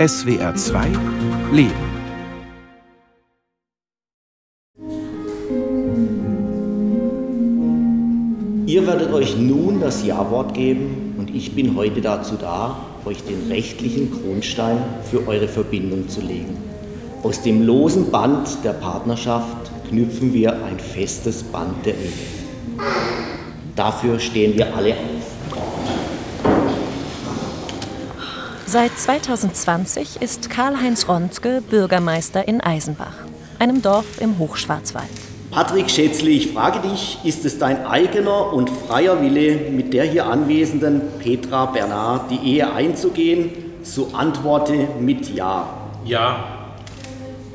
SWR 2 Leben. Ihr werdet euch nun das Ja-Wort geben und ich bin heute dazu da, euch den rechtlichen Grundstein für eure Verbindung zu legen. Aus dem losen Band der Partnerschaft knüpfen wir ein festes Band der Ehe. Dafür stehen wir alle auf. Seit 2020 ist Karl-Heinz Rontke Bürgermeister in Eisenbach, einem Dorf im Hochschwarzwald. Patrick Schätzli, ich frage dich, ist es dein eigener und freier Wille, mit der hier anwesenden Petra Bernard die Ehe einzugehen? So antworte mit Ja. Ja.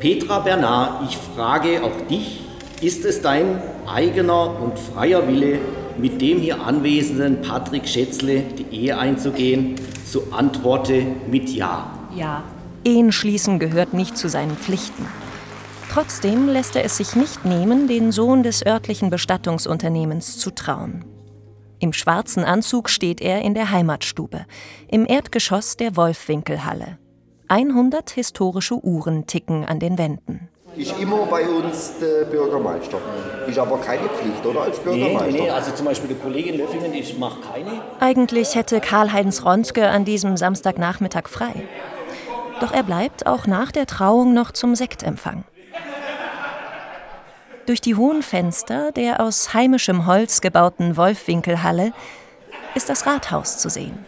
Petra Bernard, ich frage auch dich, ist es dein eigener und freier Wille, mit dem hier anwesenden Patrick Schätzle die Ehe einzugehen? So antworte mit Ja. Ja. Ehen schließen gehört nicht zu seinen Pflichten. Trotzdem lässt er es sich nicht nehmen, den Sohn des örtlichen Bestattungsunternehmens zu trauen. Im schwarzen Anzug steht er in der Heimatstube, im Erdgeschoss der Wolfwinkelhalle. 100 historische Uhren ticken an den Wänden. Ist immer bei uns der Bürgermeister. Ist aber keine Pflicht, oder? Als Bürgermeister. Nee, nee, also zum Beispiel die Kollegin Löffingen, ich mache keine. Eigentlich hätte Karl-Heinz Ronske an diesem Samstagnachmittag frei. Doch er bleibt auch nach der Trauung noch zum Sektempfang. Durch die hohen Fenster der aus heimischem Holz gebauten Wolfwinkelhalle ist das Rathaus zu sehen.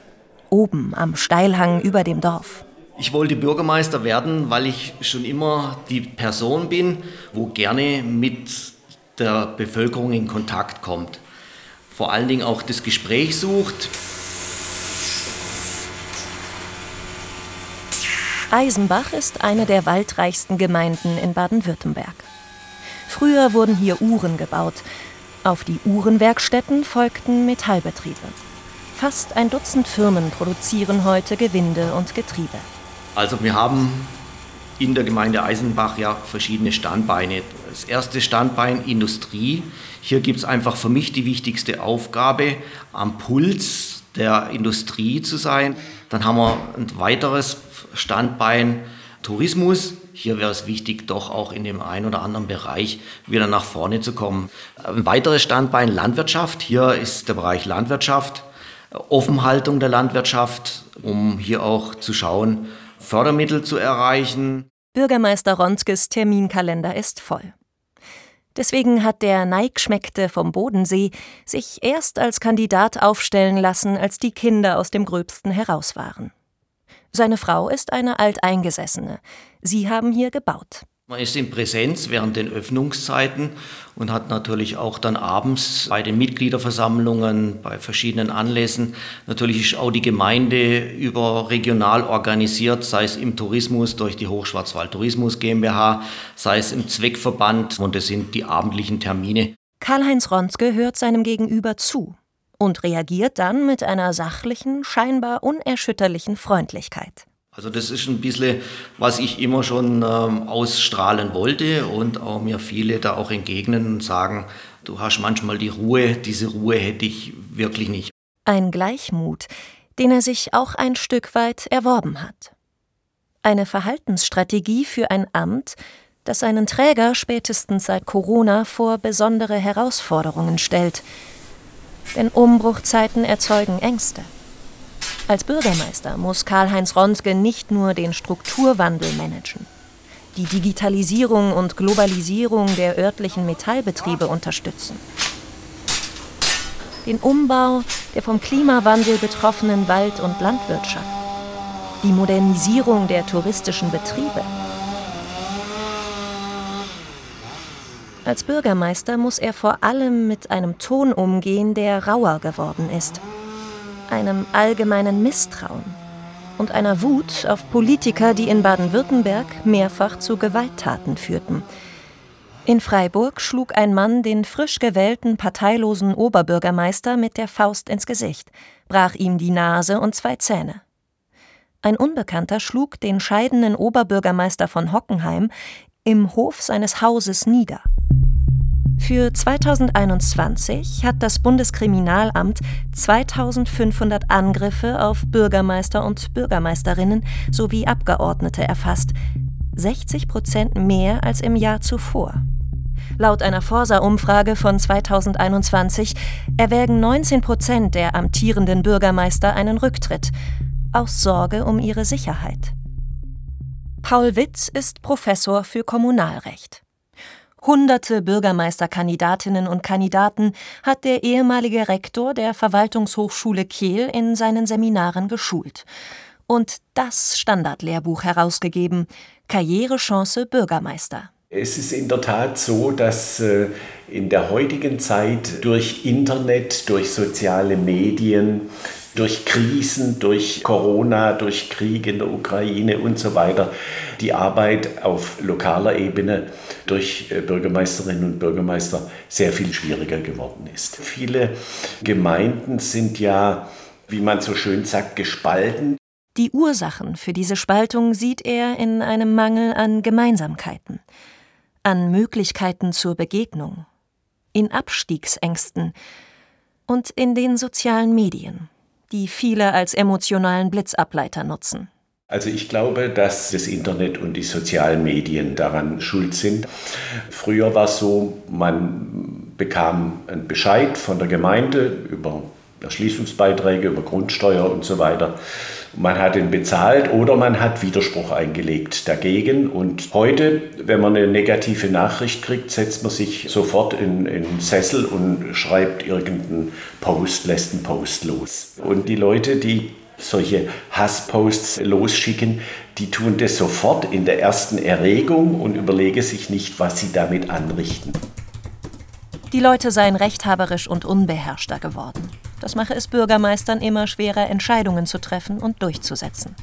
Oben am Steilhang über dem Dorf. Ich wollte Bürgermeister werden, weil ich schon immer die Person bin, wo gerne mit der Bevölkerung in Kontakt kommt. Vor allen Dingen auch das Gespräch sucht. Eisenbach ist eine der waldreichsten Gemeinden in Baden-Württemberg. Früher wurden hier Uhren gebaut. Auf die Uhrenwerkstätten folgten Metallbetriebe. Fast ein Dutzend Firmen produzieren heute Gewinde und Getriebe. Also wir haben in der Gemeinde Eisenbach ja verschiedene Standbeine. Das erste Standbein Industrie. Hier gibt es einfach für mich die wichtigste Aufgabe, am Puls der Industrie zu sein. Dann haben wir ein weiteres Standbein Tourismus. Hier wäre es wichtig, doch auch in dem einen oder anderen Bereich wieder nach vorne zu kommen. Ein weiteres Standbein Landwirtschaft. Hier ist der Bereich Landwirtschaft, Offenhaltung der Landwirtschaft, um hier auch zu schauen, Fördermittel zu erreichen. Bürgermeister Ronskes Terminkalender ist voll. Deswegen hat der Neigschmeckte vom Bodensee sich erst als Kandidat aufstellen lassen, als die Kinder aus dem Gröbsten heraus waren. Seine Frau ist eine Alteingesessene. Sie haben hier gebaut. Man ist in Präsenz während den Öffnungszeiten und hat natürlich auch dann abends bei den Mitgliederversammlungen, bei verschiedenen Anlässen, natürlich ist auch die Gemeinde überregional organisiert, sei es im Tourismus durch die Hochschwarzwald Tourismus GmbH, sei es im Zweckverband und das sind die abendlichen Termine. Karl-Heinz Ronske hört seinem Gegenüber zu und reagiert dann mit einer sachlichen, scheinbar unerschütterlichen Freundlichkeit. Also das ist ein bisschen, was ich immer schon ähm, ausstrahlen wollte und auch mir viele da auch entgegnen und sagen, du hast manchmal die Ruhe, diese Ruhe hätte ich wirklich nicht. Ein Gleichmut, den er sich auch ein Stück weit erworben hat. Eine Verhaltensstrategie für ein Amt, das seinen Träger spätestens seit Corona vor besondere Herausforderungen stellt. Denn Umbruchzeiten erzeugen Ängste. Als Bürgermeister muss Karl-Heinz Ronske nicht nur den Strukturwandel managen, die Digitalisierung und Globalisierung der örtlichen Metallbetriebe unterstützen, den Umbau der vom Klimawandel betroffenen Wald- und Landwirtschaft, die Modernisierung der touristischen Betriebe. Als Bürgermeister muss er vor allem mit einem Ton umgehen, der rauer geworden ist – einem allgemeinen Misstrauen und einer Wut auf Politiker, die in Baden-Württemberg mehrfach zu Gewalttaten führten. In Freiburg schlug ein Mann den frisch gewählten parteilosen Oberbürgermeister mit der Faust ins Gesicht, brach ihm die Nase und zwei Zähne. Ein Unbekannter schlug den scheidenden Oberbürgermeister von Hockenheim im Hof seines Hauses nieder. Für 2021 hat das Bundeskriminalamt 2500 Angriffe auf Bürgermeister und Bürgermeisterinnen sowie Abgeordnete erfasst. 60 Prozent mehr als im Jahr zuvor. Laut einer Forsa-Umfrage von 2021 erwägen 19 Prozent der amtierenden Bürgermeister einen Rücktritt, aus Sorge um ihre Sicherheit. Paul Witz ist Professor für Kommunalrecht. Hunderte Bürgermeisterkandidatinnen und Kandidaten hat der ehemalige Rektor der Verwaltungshochschule Kehl in seinen Seminaren geschult und das Standardlehrbuch herausgegeben Karrierechance Bürgermeister. Es ist in der Tat so, dass äh, in der heutigen Zeit durch Internet, durch soziale Medien, durch Krisen, durch Corona, durch Krieg in der Ukraine und so weiter die Arbeit auf lokaler Ebene durch äh, Bürgermeisterinnen und Bürgermeister sehr viel schwieriger geworden ist. Viele Gemeinden sind ja, wie man so schön sagt, gespalten. Die Ursachen für diese Spaltung sieht er in einem Mangel an Gemeinsamkeiten an Möglichkeiten zur Begegnung, in Abstiegsängsten und in den sozialen Medien, die viele als emotionalen Blitzableiter nutzen. Also ich glaube, dass das Internet und die sozialen Medien daran schuld sind. Früher war es so, man bekam einen Bescheid von der Gemeinde über Erschließungsbeiträge, über Grundsteuer und so weiter. Man hat ihn bezahlt oder man hat Widerspruch eingelegt dagegen. Und heute, wenn man eine negative Nachricht kriegt, setzt man sich sofort in, in Sessel und schreibt irgendeinen Post, lässt einen Post los. Und die Leute, die solche Hassposts losschicken, die tun das sofort in der ersten Erregung und überlegen sich nicht, was sie damit anrichten. Die Leute seien rechthaberisch und unbeherrschter geworden. Das mache es Bürgermeistern immer schwerer, Entscheidungen zu treffen und durchzusetzen.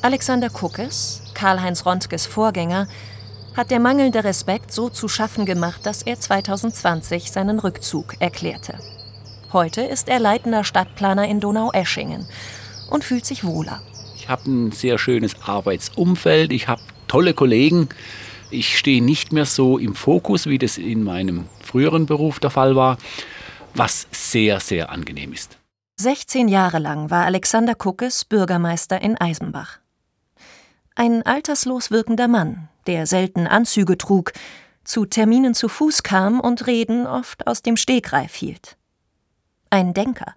Alexander Kuckes, Karl-Heinz Rontges Vorgänger, hat der mangelnde Respekt so zu schaffen gemacht, dass er 2020 seinen Rückzug erklärte. Heute ist er leitender Stadtplaner in Donaueschingen und fühlt sich wohler. Ich habe ein sehr schönes Arbeitsumfeld, ich habe tolle Kollegen. Ich stehe nicht mehr so im Fokus, wie das in meinem früheren Beruf der Fall war was sehr, sehr angenehm ist. 16 Jahre lang war Alexander Kuckes Bürgermeister in Eisenbach. Ein alterslos wirkender Mann, der selten Anzüge trug, zu Terminen zu Fuß kam und Reden oft aus dem Stegreif hielt. Ein Denker,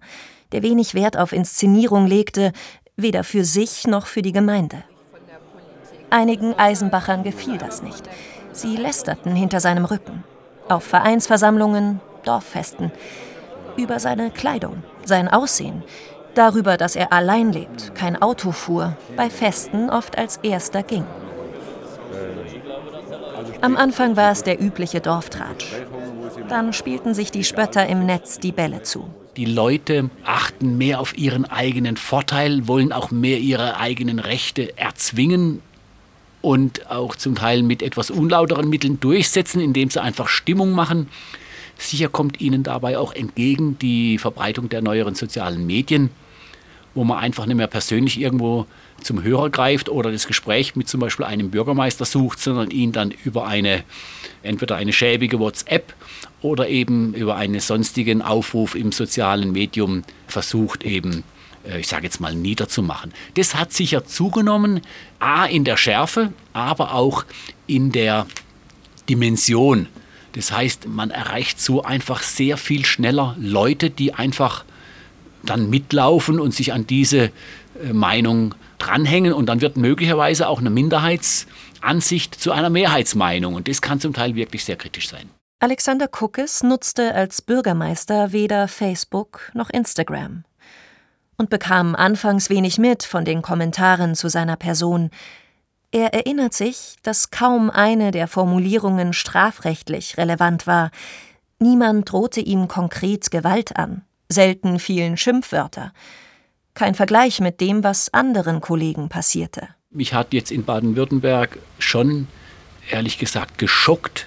der wenig Wert auf Inszenierung legte, weder für sich noch für die Gemeinde. Einigen Eisenbachern gefiel das nicht. Sie lästerten hinter seinem Rücken. Auf Vereinsversammlungen, Dorffesten über seine Kleidung, sein Aussehen, darüber, dass er allein lebt, kein Auto fuhr, bei Festen oft als erster ging. Am Anfang war es der übliche Dorftratsch. Dann spielten sich die Spötter im Netz die Bälle zu. Die Leute achten mehr auf ihren eigenen Vorteil, wollen auch mehr ihre eigenen Rechte erzwingen und auch zum Teil mit etwas unlauteren Mitteln durchsetzen, indem sie einfach Stimmung machen. Sicher kommt Ihnen dabei auch entgegen die Verbreitung der neueren sozialen Medien, wo man einfach nicht mehr persönlich irgendwo zum Hörer greift oder das Gespräch mit zum Beispiel einem Bürgermeister sucht, sondern ihn dann über eine entweder eine schäbige WhatsApp oder eben über einen sonstigen Aufruf im sozialen Medium versucht eben äh, ich sage jetzt mal, niederzumachen. Das hat sicher zugenommen, a in der Schärfe, aber auch in der Dimension das heißt, man erreicht so einfach sehr viel schneller Leute, die einfach dann mitlaufen und sich an diese äh, Meinung dranhängen. Und dann wird möglicherweise auch eine Minderheitsansicht zu einer Mehrheitsmeinung. Und das kann zum Teil wirklich sehr kritisch sein. Alexander Kuckes nutzte als Bürgermeister weder Facebook noch Instagram und bekam anfangs wenig mit von den Kommentaren zu seiner Person, er erinnert sich, dass kaum eine der Formulierungen strafrechtlich relevant war. Niemand drohte ihm konkret Gewalt an. Selten fielen Schimpfwörter. Kein Vergleich mit dem, was anderen Kollegen passierte. Mich hat jetzt in Baden-Württemberg schon, ehrlich gesagt, geschockt,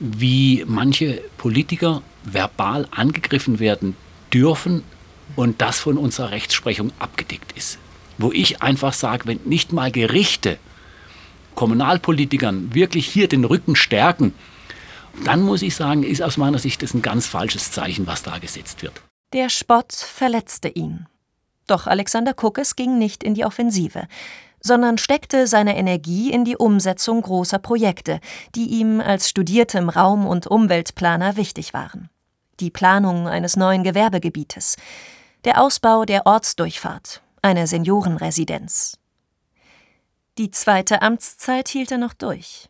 wie manche Politiker verbal angegriffen werden dürfen und das von unserer Rechtsprechung abgedeckt ist. Wo ich einfach sage, wenn nicht mal Gerichte Kommunalpolitikern wirklich hier den Rücken stärken, dann muss ich sagen, ist aus meiner Sicht das ein ganz falsches Zeichen, was da gesetzt wird. Der Spott verletzte ihn. Doch Alexander Kuckes ging nicht in die Offensive, sondern steckte seine Energie in die Umsetzung großer Projekte, die ihm als studiertem Raum- und Umweltplaner wichtig waren. Die Planung eines neuen Gewerbegebietes, der Ausbau der Ortsdurchfahrt, eine Seniorenresidenz. Die zweite Amtszeit hielt er noch durch.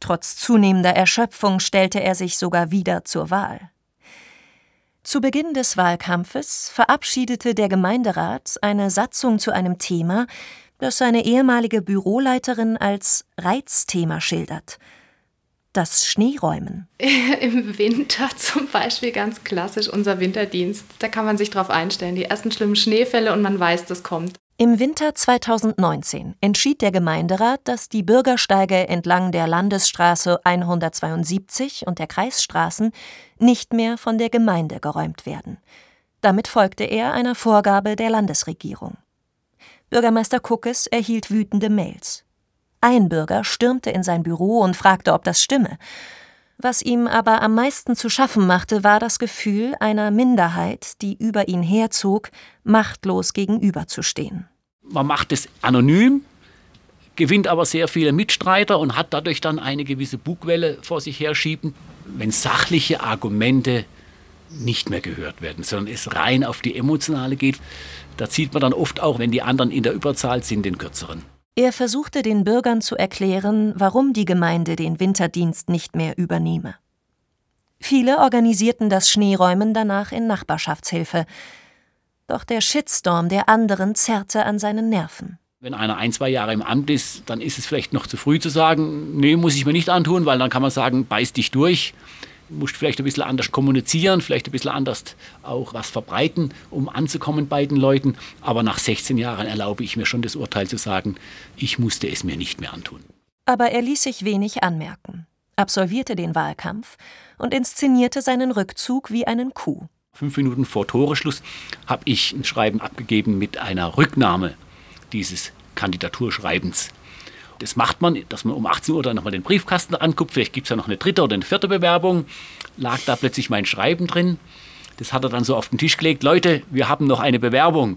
Trotz zunehmender Erschöpfung stellte er sich sogar wieder zur Wahl. Zu Beginn des Wahlkampfes verabschiedete der Gemeinderat eine Satzung zu einem Thema, das seine ehemalige Büroleiterin als Reizthema schildert. Das Schneeräumen. Im Winter zum Beispiel ganz klassisch unser Winterdienst. Da kann man sich drauf einstellen. Die ersten schlimmen Schneefälle und man weiß, das kommt. Im Winter 2019 entschied der Gemeinderat, dass die Bürgersteige entlang der Landesstraße 172 und der Kreisstraßen nicht mehr von der Gemeinde geräumt werden. Damit folgte er einer Vorgabe der Landesregierung. Bürgermeister Kuckes erhielt wütende Mails. Ein Bürger stürmte in sein Büro und fragte, ob das stimme. Was ihm aber am meisten zu schaffen machte, war das Gefühl einer Minderheit, die über ihn herzog, machtlos gegenüberzustehen. Man macht es anonym, gewinnt aber sehr viele Mitstreiter und hat dadurch dann eine gewisse Bugwelle vor sich herschieben, wenn sachliche Argumente nicht mehr gehört werden, sondern es rein auf die emotionale geht. Da zieht man dann oft auch, wenn die anderen in der Überzahl sind, den kürzeren. Er versuchte den Bürgern zu erklären, warum die Gemeinde den Winterdienst nicht mehr übernehme. Viele organisierten das Schneeräumen danach in Nachbarschaftshilfe. Doch der Shitstorm der anderen zerrte an seinen Nerven. Wenn einer ein, zwei Jahre im Amt ist, dann ist es vielleicht noch zu früh zu sagen, nee, muss ich mir nicht antun, weil dann kann man sagen, beiß dich durch musst vielleicht ein bisschen anders kommunizieren, vielleicht ein bisschen anders auch was verbreiten, um anzukommen bei den Leuten. Aber nach 16 Jahren erlaube ich mir schon das Urteil zu sagen, ich musste es mir nicht mehr antun. Aber er ließ sich wenig anmerken, absolvierte den Wahlkampf und inszenierte seinen Rückzug wie einen Coup. Fünf Minuten vor Toreschluss habe ich ein Schreiben abgegeben mit einer Rücknahme dieses Kandidaturschreibens. Das macht man, dass man um 18 Uhr dann nochmal den Briefkasten anguckt. Vielleicht gibt es ja noch eine dritte oder eine vierte Bewerbung. Lag da plötzlich mein Schreiben drin. Das hat er dann so auf den Tisch gelegt. Leute, wir haben noch eine Bewerbung.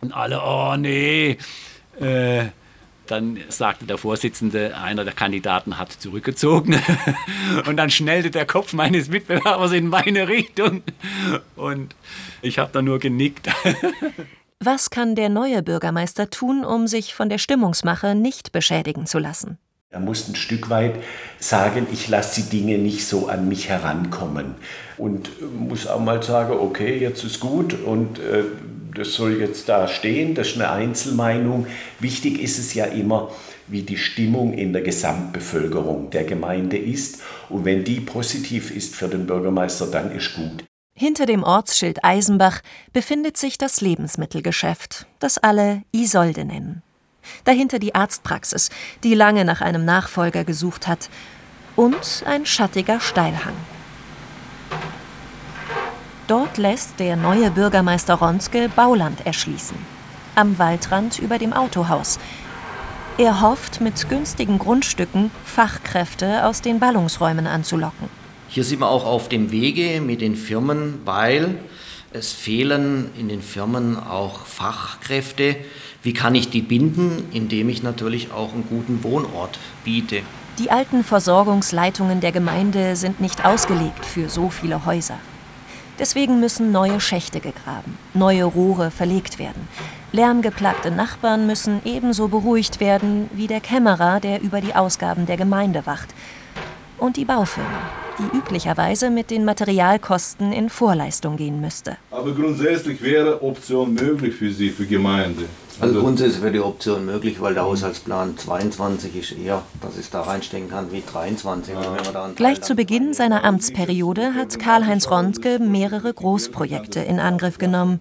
Und alle, oh nee. Äh, dann sagte der Vorsitzende, einer der Kandidaten hat zurückgezogen. Und dann schnellte der Kopf meines Mitbewerbers in meine Richtung. Und ich habe da nur genickt. Was kann der neue Bürgermeister tun, um sich von der Stimmungsmache nicht beschädigen zu lassen? Er muss ein Stück weit sagen, ich lasse die Dinge nicht so an mich herankommen. Und muss auch mal sagen, okay, jetzt ist gut und äh, das soll jetzt da stehen, das ist eine Einzelmeinung. Wichtig ist es ja immer, wie die Stimmung in der Gesamtbevölkerung der Gemeinde ist. Und wenn die positiv ist für den Bürgermeister, dann ist gut. Hinter dem Ortsschild Eisenbach befindet sich das Lebensmittelgeschäft, das alle Isolde nennen. Dahinter die Arztpraxis, die lange nach einem Nachfolger gesucht hat, und ein schattiger Steilhang. Dort lässt der neue Bürgermeister Ronske Bauland erschließen. Am Waldrand über dem Autohaus. Er hofft, mit günstigen Grundstücken Fachkräfte aus den Ballungsräumen anzulocken. Hier sind wir auch auf dem Wege mit den Firmen, weil es fehlen in den Firmen auch Fachkräfte. Wie kann ich die binden? Indem ich natürlich auch einen guten Wohnort biete. Die alten Versorgungsleitungen der Gemeinde sind nicht ausgelegt für so viele Häuser. Deswegen müssen neue Schächte gegraben, neue Rohre verlegt werden. Lärmgeplagte Nachbarn müssen ebenso beruhigt werden wie der Kämmerer, der über die Ausgaben der Gemeinde wacht. Und die Baufirma, die üblicherweise mit den Materialkosten in Vorleistung gehen müsste. Aber grundsätzlich wäre Option möglich für Sie, für Gemeinde. Also, also grundsätzlich wäre die Option möglich, weil der Haushaltsplan 22 ist eher, dass es da reinstecken kann wie 23. Ja. Gleich zu Beginn seiner Amtsperiode hat Karl-Heinz Rondke mehrere Großprojekte in Angriff genommen,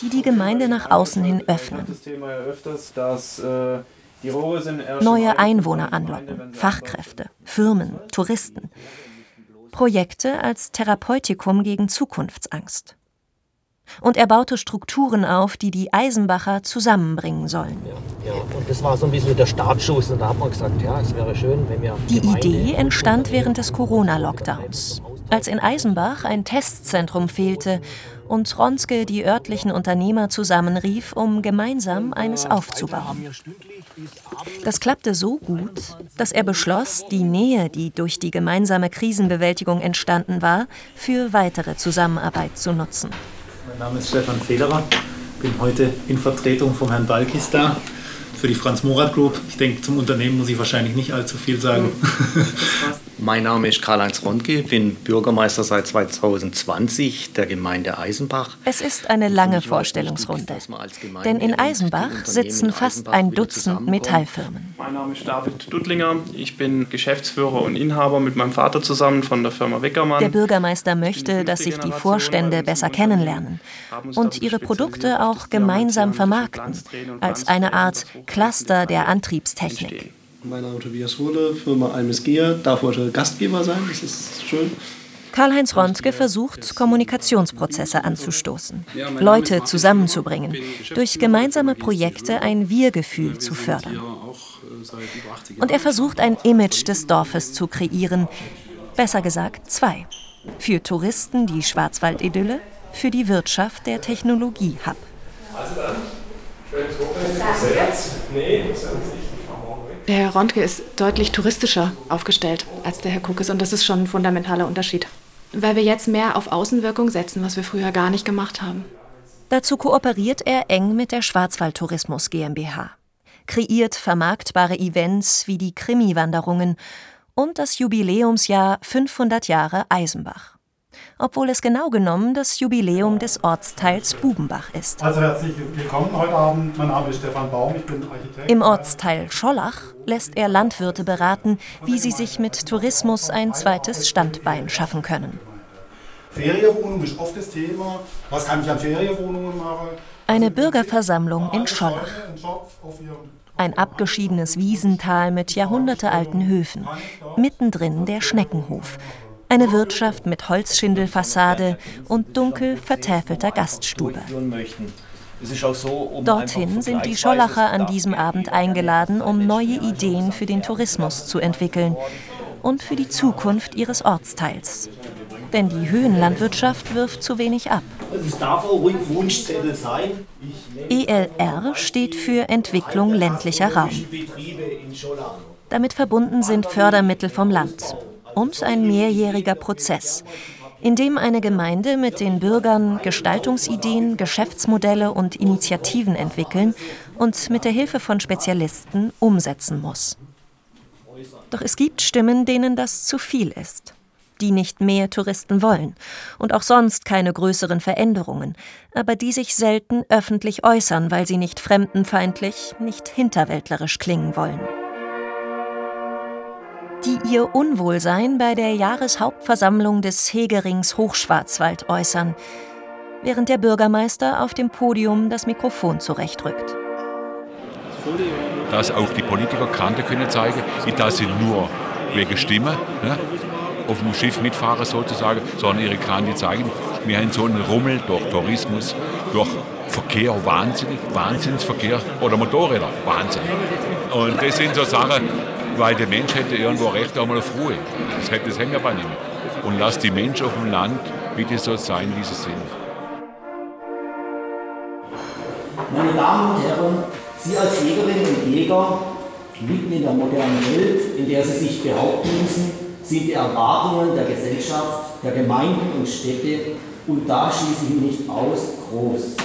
die die Gemeinde nach außen hin öffnen. Äh, Neue Einwohner anlocken, Fachkräfte, Firmen, Touristen. Projekte als Therapeutikum gegen Zukunftsangst. Und er baute Strukturen auf, die die Eisenbacher zusammenbringen sollen. Ja, ja. Und das war so ein bisschen der Startschuss. Und da hat man gesagt, ja, es wäre schön, wenn wir. Die Idee entstand während des Corona-Lockdowns, als in Eisenbach ein Testzentrum fehlte und Ronske die örtlichen Unternehmer zusammenrief, um gemeinsam eines aufzubauen. Das klappte so gut, dass er beschloss, die Nähe, die durch die gemeinsame Krisenbewältigung entstanden war, für weitere Zusammenarbeit zu nutzen. Mein Name ist Stefan Federer, bin heute in Vertretung von Herrn Balkis da für die Franz Morat Group. Ich denke, zum Unternehmen muss ich wahrscheinlich nicht allzu viel sagen. Mein Name ist Karl-Heinz Ronke, bin Bürgermeister seit 2020 der Gemeinde Eisenbach. Es ist eine lange Vorstellungsrunde, denn in Eisenbach sitzen fast ein Dutzend Metallfirmen. Mein Name ist David Duttlinger, ich bin Geschäftsführer und Inhaber mit meinem Vater zusammen von der Firma Weckermann. Der Bürgermeister möchte, dass sich die Vorstände besser kennenlernen und ihre Produkte auch gemeinsam vermarkten, als eine Art Cluster der Antriebstechnik. Mein Name ist Tobias Hohle, Firma Almes Gear. Darf heute Gastgeber sein, das ist schön. Karl-Heinz Rontke versucht, Kommunikationsprozesse anzustoßen, Leute zusammenzubringen, durch gemeinsame Projekte ein Wir-Gefühl zu fördern. Und er versucht, ein Image des Dorfes zu kreieren, besser gesagt zwei. Für Touristen die Schwarzwald-Idylle, für die Wirtschaft der Technologie-Hub. Also dann, schönes Wochenende. Nee, das ist nicht. Der Herr Rontke ist deutlich touristischer aufgestellt als der Herr Kuckes und das ist schon ein fundamentaler Unterschied. Weil wir jetzt mehr auf Außenwirkung setzen, was wir früher gar nicht gemacht haben. Dazu kooperiert er eng mit der Schwarzwaldtourismus GmbH, kreiert vermarktbare Events wie die Krimi-Wanderungen und das Jubiläumsjahr 500 Jahre Eisenbach obwohl es genau genommen das Jubiläum des Ortsteils Bubenbach ist. Also herzlich willkommen heute Abend. Mein Name ist Stefan Baum, ich bin Architekt. Im Ortsteil Schollach lässt er Landwirte beraten, wie sie sich mit Tourismus ein zweites Standbein schaffen können. Ferienwohnung ist oft das Thema. Was kann ich an Ferienwohnungen machen? Eine Bürgerversammlung in Schollach. Ein abgeschiedenes Wiesental mit jahrhundertealten Höfen. Mittendrin der Schneckenhof, eine Wirtschaft mit Holzschindelfassade und dunkel vertäfelter Gaststube. Dorthin sind die Schollacher an diesem Abend eingeladen, um neue Ideen für den Tourismus zu entwickeln und für die Zukunft ihres Ortsteils. Denn die Höhenlandwirtschaft wirft zu wenig ab. Es darf auch ruhig Wunschzettel sein. ELR steht für Entwicklung ländlicher Raum. Damit verbunden sind Fördermittel vom Land und ein mehrjähriger Prozess, in dem eine Gemeinde mit den Bürgern Gestaltungsideen, Geschäftsmodelle und Initiativen entwickeln und mit der Hilfe von Spezialisten umsetzen muss. Doch es gibt Stimmen, denen das zu viel ist, die nicht mehr Touristen wollen und auch sonst keine größeren Veränderungen, aber die sich selten öffentlich äußern, weil sie nicht fremdenfeindlich, nicht hinterwäldlerisch klingen wollen die ihr Unwohlsein bei der Jahreshauptversammlung des Hegerings Hochschwarzwald äußern, während der Bürgermeister auf dem Podium das Mikrofon zurechtrückt. Dass auch die Politiker Kante können zeigen, dass sie nur wegen Stimme ne, auf dem Schiff mitfahren sozusagen, sondern ihre Kante zeigen, wir haben so einen Rummel durch Tourismus, durch Verkehr wahnsinnig, Wahnsinnsverkehr oder Motorräder wahnsinnig. Und das sind so Sachen, weil der Mensch hätte irgendwo Recht einmal auf Ruhe. Das, hätte, das aber nicht mehr. Und lass die Menschen auf dem Land bitte so sein, wie sie sind. Meine Damen und Herren, Sie als Jägerinnen und Jäger, mitten in der modernen Welt, in der Sie sich behaupten müssen, sind die Erwartungen der Gesellschaft, der Gemeinden und Städte, und da schließe ich nicht aus, groß.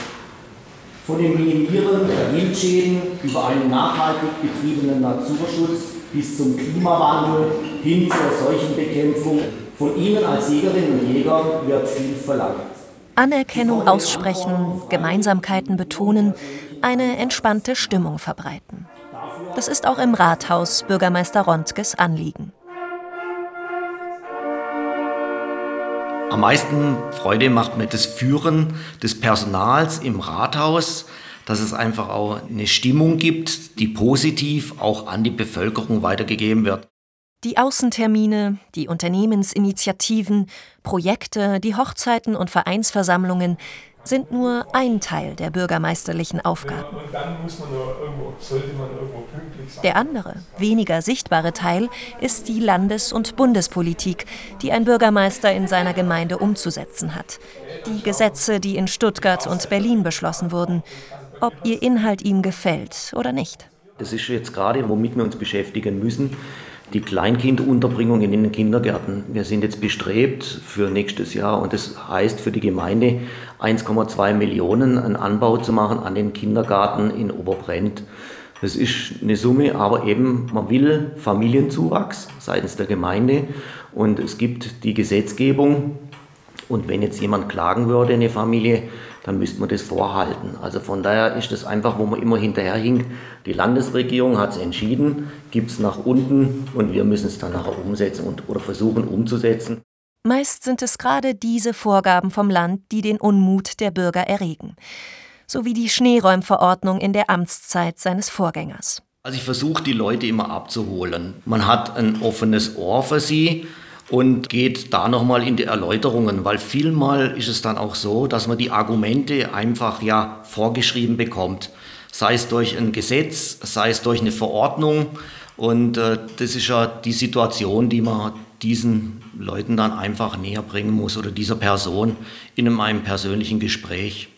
Von dem Minimieren der Wildschäden über einen nachhaltig betriebenen Naturschutz bis zum Klimawandel hin zur Seuchenbekämpfung. Von Ihnen als Jägerinnen und Jäger wird viel verlangt. Anerkennung aussprechen, Gemeinsamkeiten betonen, eine entspannte Stimmung verbreiten. Das ist auch im Rathaus Bürgermeister Rontges Anliegen. Am meisten Freude macht mir das Führen des Personals im Rathaus, dass es einfach auch eine Stimmung gibt, die positiv auch an die Bevölkerung weitergegeben wird. Die Außentermine, die Unternehmensinitiativen, Projekte, die Hochzeiten und Vereinsversammlungen, sind nur ein Teil der bürgermeisterlichen Aufgaben. Und dann muss man nur irgendwo, sollte man irgendwo pünktlich sein. Der andere, weniger sichtbare Teil ist die Landes- und Bundespolitik, die ein Bürgermeister in seiner Gemeinde umzusetzen hat. Die Gesetze, die in Stuttgart und Berlin beschlossen wurden, ob ihr Inhalt ihm gefällt oder nicht. Das ist jetzt gerade, womit wir uns beschäftigen müssen die Kleinkindunterbringung in den Kindergärten. Wir sind jetzt bestrebt für nächstes Jahr und das heißt für die Gemeinde 1,2 Millionen einen Anbau zu machen an den Kindergarten in Oberbrent. Das ist eine Summe, aber eben man will Familienzuwachs seitens der Gemeinde und es gibt die Gesetzgebung und wenn jetzt jemand klagen würde, eine Familie, dann müsste man das vorhalten. Also von daher ist das einfach, wo man immer hinterherhinkt. Die Landesregierung hat es entschieden, gibt es nach unten und wir müssen es dann nachher umsetzen und, oder versuchen umzusetzen. Meist sind es gerade diese Vorgaben vom Land, die den Unmut der Bürger erregen. So wie die Schneeräumverordnung in der Amtszeit seines Vorgängers. Also ich versuche die Leute immer abzuholen. Man hat ein offenes Ohr für sie und geht da nochmal in die Erläuterungen, weil vielmal ist es dann auch so, dass man die Argumente einfach ja vorgeschrieben bekommt. Sei es durch ein Gesetz, sei es durch eine Verordnung. Und äh, das ist ja die Situation, die man diesen Leuten dann einfach näher bringen muss oder dieser Person in einem persönlichen Gespräch.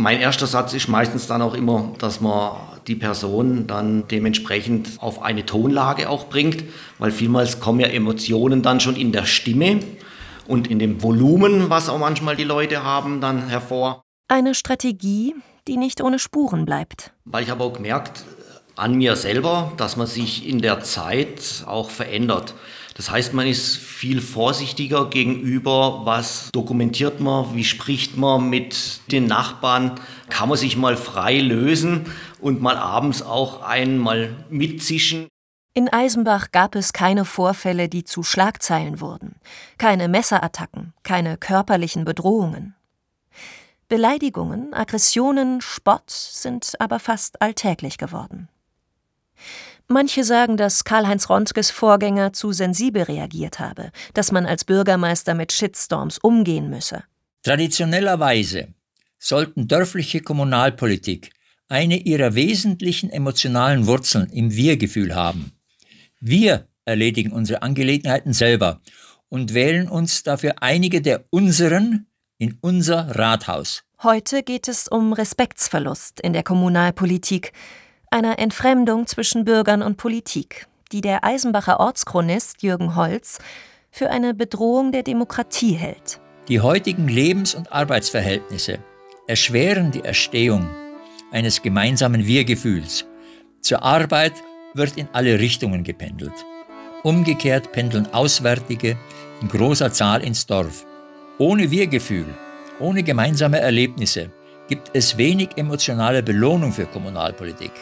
Mein erster Satz ist meistens dann auch immer, dass man die Person dann dementsprechend auf eine Tonlage auch bringt, weil vielmals kommen ja Emotionen dann schon in der Stimme und in dem Volumen, was auch manchmal die Leute haben, dann hervor. Eine Strategie, die nicht ohne Spuren bleibt. Weil ich habe auch gemerkt an mir selber, dass man sich in der Zeit auch verändert. Das heißt, man ist viel vorsichtiger gegenüber, was dokumentiert man, wie spricht man mit den Nachbarn, kann man sich mal frei lösen und mal abends auch einmal mitzischen. In Eisenbach gab es keine Vorfälle, die zu Schlagzeilen wurden, keine Messerattacken, keine körperlichen Bedrohungen. Beleidigungen, Aggressionen, Spott sind aber fast alltäglich geworden. Manche sagen, dass Karl-Heinz Rontges Vorgänger zu sensibel reagiert habe, dass man als Bürgermeister mit Shitstorms umgehen müsse. Traditionellerweise sollten dörfliche Kommunalpolitik eine ihrer wesentlichen emotionalen Wurzeln im Wir-Gefühl haben. Wir erledigen unsere Angelegenheiten selber und wählen uns dafür einige der unseren in unser Rathaus. Heute geht es um Respektsverlust in der Kommunalpolitik, einer Entfremdung zwischen Bürgern und Politik, die der Eisenbacher Ortschronist Jürgen Holz für eine Bedrohung der Demokratie hält. Die heutigen Lebens- und Arbeitsverhältnisse erschweren die Erstehung eines gemeinsamen Wir-Gefühls. Zur Arbeit wird in alle Richtungen gependelt. Umgekehrt pendeln Auswärtige in großer Zahl ins Dorf. Ohne Wir-Gefühl, ohne gemeinsame Erlebnisse gibt es wenig emotionale Belohnung für Kommunalpolitik.